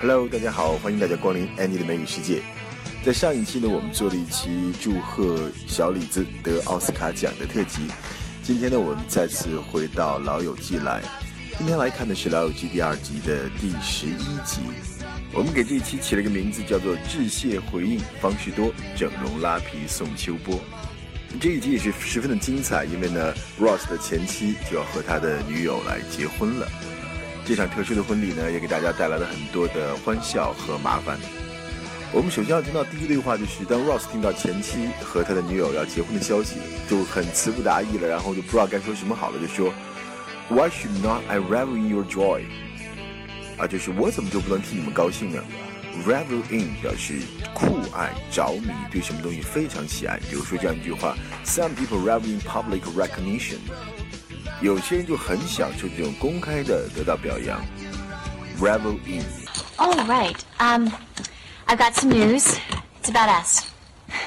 Hello，大家好，欢迎大家光临 Andy 的美语世界。在上一期呢，我们做了一期祝贺小李子得奥斯卡奖的特辑。今天呢，我们再次回到《老友记》来。今天来看的是《老友记》第二集的第十一集。我们给这一期起了一个名字，叫做“致谢回应方式多，整容拉皮送秋波”。这一集也是十分的精彩，因为呢，Ross 的前妻就要和他的女友来结婚了。这场特殊的婚礼呢，也给大家带来了很多的欢笑和麻烦。我们首先要听到第一对话，就是当 Ross 听到前妻和他的女友要结婚的消息，就很词不达意了，然后就不知道该说什么好了，就说 Why should not I revel in your joy？啊，就是我怎么就不能替你们高兴呢？Revel in 表示酷爱、着迷，对什么东西非常喜爱。比如说这样一句话：Some people revel in public recognition。有些人就很享受这种公开的得到表扬。Revel in。 Oh, right. Um, I've got some news. It's about us.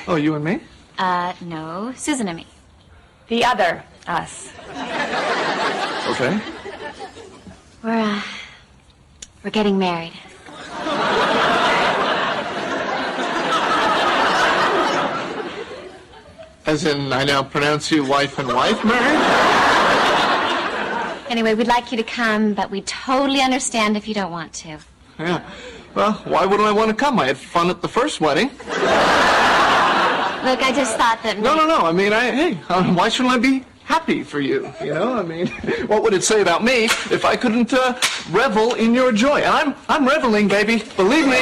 Oh, you and me? Uh, no, Susan and me. The other us. Okay. We're, uh, we're getting married. As in, I now pronounce you wife and wife, Mary? Anyway, we'd like you to come, but we totally understand if you don't want to. Yeah. Well, why wouldn't I want to come? I had fun at the first wedding. Look, I just thought that. No, no, no. I mean, I, hey, uh, why shouldn't I be happy for you? You know, I mean, what would it say about me if I couldn't uh, revel in your joy? And I'm, I'm reveling, baby. Believe me.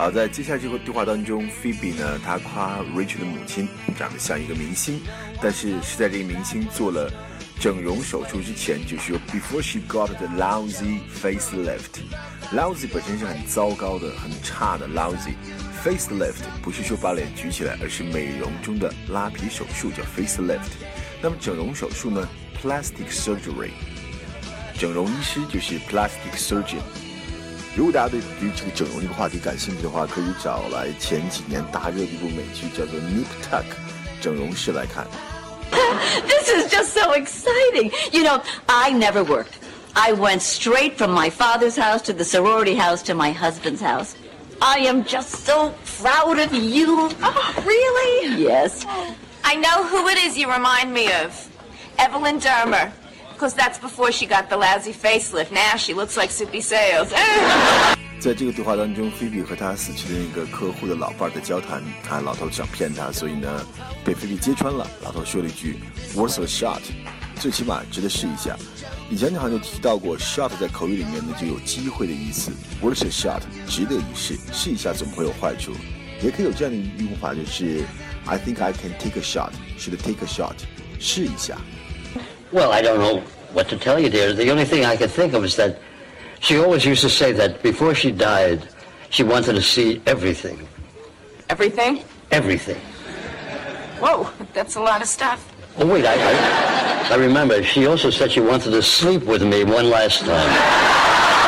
好，在接下来这个对话当中，Phoebe 呢，她夸 Rachel 的母亲长得像一个明星，但是是在这个明星做了整容手术之前，就是说 before she got the lousy facelift。lousy 本身是很糟糕的、很差的 lousy。facelift 不是说把脸举起来，而是美容中的拉皮手术叫 facelift。那么整容手术呢，plastic surgery。整容医师就是 plastic surgeon。如果大家对于这个整容这个话题感兴趣的话，可以找来前几年大热的一部美剧，叫做《Nip Tuck》整容师来看。 This is just so exciting. You know, I never worked. I went straight from my father's house to the sorority house to my husband's house. I am just so proud of you. Oh, really? Yes. I know who it is you remind me of. Evelyn Dermer. Because that's before she got the lousy facelift. Now she looks like Soupy Sales. 在这个对话当中，菲比和他死去的那个客户的老伴儿在交谈，啊，老头想骗他，所以呢，被菲比揭穿了。老头说了一句 “worth a shot”，最起码值得试一下。以前好像就提到过，shot 在口语里面呢就有机会的意思，worth a shot，值得一试，试一下总不会有坏处。也可以有这样的用法，就是 I think I can take a shot，should，take a shot，试一下。Well, I don't know what to tell you, dear. The only thing I could think of is that she always used to say that before she died, she wanted to see everything. Everything? Everything. Whoa, that's a lot of stuff. Oh, wait, I, I, I remember. She also said she wanted to sleep with me one last time.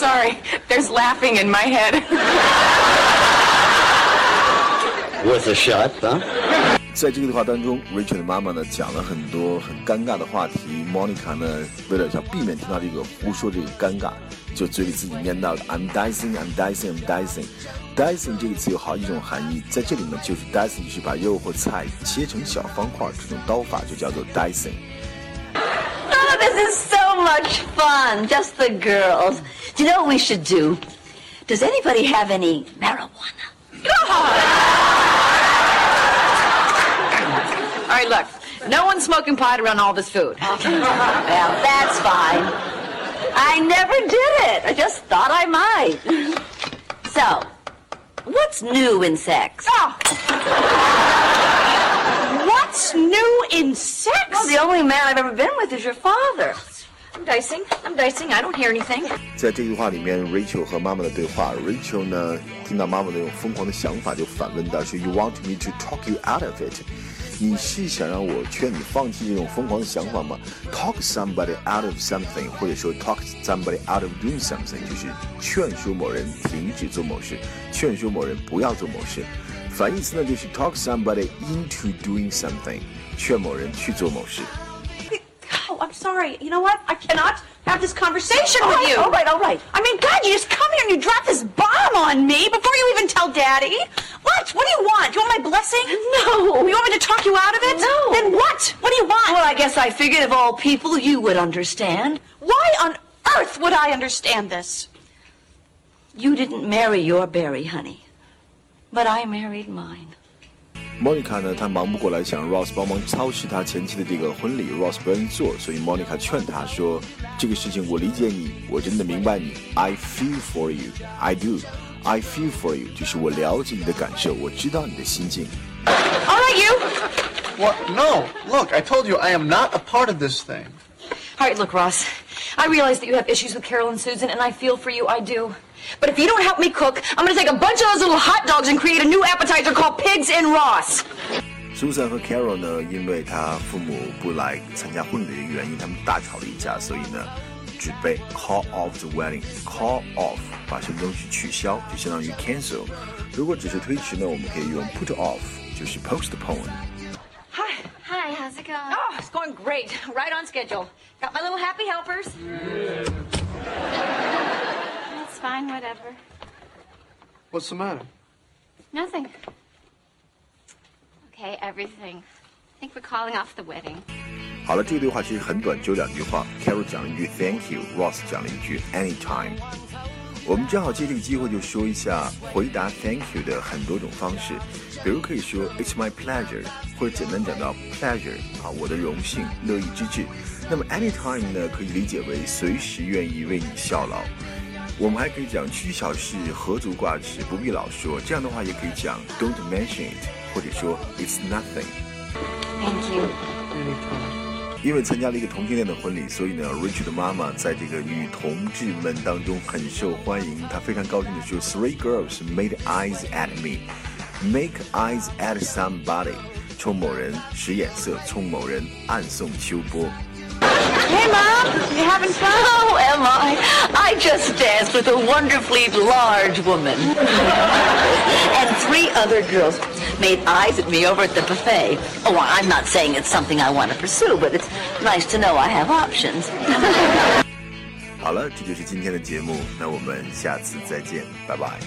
sorry. There's laughing in my head. Worth a shot, huh? 在这个对话当中，Rachel 的妈妈呢讲了很多很尴尬的话题，Monica 呢为了想避免听到这个胡说这个尴尬，就嘴里自己念叨 I'm dicing, I'm dicing, I'm dicing。dicing 这个词有好几种含义，在这里面就是 dicing 就是把肉或菜切成小方块，这种刀法就叫做 dicing。 Oh, this is so much fun. Just the girls. Do you know what we should do? Does anybody have any marijuana? All right, look. No one's smoking pot around all this food. well, that's fine. I never did it. I just thought I might. So, what's new in sex? Oh. What's new in sex? Well, the only man I've ever been with is your father. I'm dicing. I'm dicing. I don't hear anything. 在这句话里面，Rachel 和妈妈的对话，Rachel 呢听到妈妈那种疯狂的想法，就反问道：“说 You want me to talk you out of it？你是想让我劝你放弃这种疯狂的想法吗？Talk somebody out of something，或者说 talk somebody out of doing something，就是劝说某人停止做某事，劝说某人不要做某事。反义词呢就是 talk somebody into doing something，劝某人去做某事。Sorry. You know what? I cannot have this conversation with you. all right, all right. I mean, God, you just come here and you drop this bomb on me before you even tell Daddy. What? What do you want? You want my blessing? No. You want me to talk you out of it? No. Then what? What do you want? Well, I guess I figured of all people you would understand. Why on earth would I understand this? You didn't marry your Barry, honey. But I married mine. 莫妮卡呢，她忙不过来，想 Ross 帮忙操持她前妻的这个婚礼，Ross 不愿意做，所以莫妮卡劝他说：“这个事情我理解你，我真的明白你，I feel for you, I do, I feel for you，就是我了解你的感受，我知道你的心境。 All right, you. What? No. Look, I told you I am not a part of this thing. All right, look, Ross. I realize that you have issues with Carol and Susan, and I feel for you. I do. But if you don't help me cook, I'm going to take a bunch of those little hot dogs and create a new appetizer called Pigs in Ross. Susan 和 Carol 呢，因为他父母不来参加婚礼的原因，他们大吵了一架，所以呢，准备 call off the wedding。call off 把什么东西取消，就相当于 cancel。如果只是推迟呢，我们可以用 put off，就是 postpone。 Hi. Hi, how's it going? Oh, it's going great. Right on schedule. Got my little happy helpers. That's fine, whatever. What's the matter? Nothing. Okay, everything. I think we're calling off the wedding. 好了，这个对话其实很短，只有两句话。Carol 讲了一句 Thank you，Ross 讲了一句 Anytime。我们正好借这个机会就说一下回答 Thank you 的很多种方式，比如可以说 It's my pleasure，或者简单讲到 pleasure 啊，我的荣幸，乐意之至。那么 Anytime 呢，可以理解为随时愿意为你效劳。 我们还可以讲区小事，何足挂齿，不必老说。这样的话也可以讲 Don't mention it，或者说 It's nothing。Thank you. Anytime. 因为参加了一个同性恋的婚礼，所以呢，Rich 的妈妈在这个女同志们当中很受欢迎。她非常高兴的说：“Three girls made eyes at me, make eyes at somebody。”冲某人使眼色，冲某人暗送秋波。Hey, Mom. You having fun? Oh, am I? I just danced with a wonderfully large woman. and three other girls made eyes at me over at the buffet. Oh, I'm not saying it's something I want to pursue, but it's nice to know I have options. 好了，这就是今天的节目，那我们下次再见，拜拜。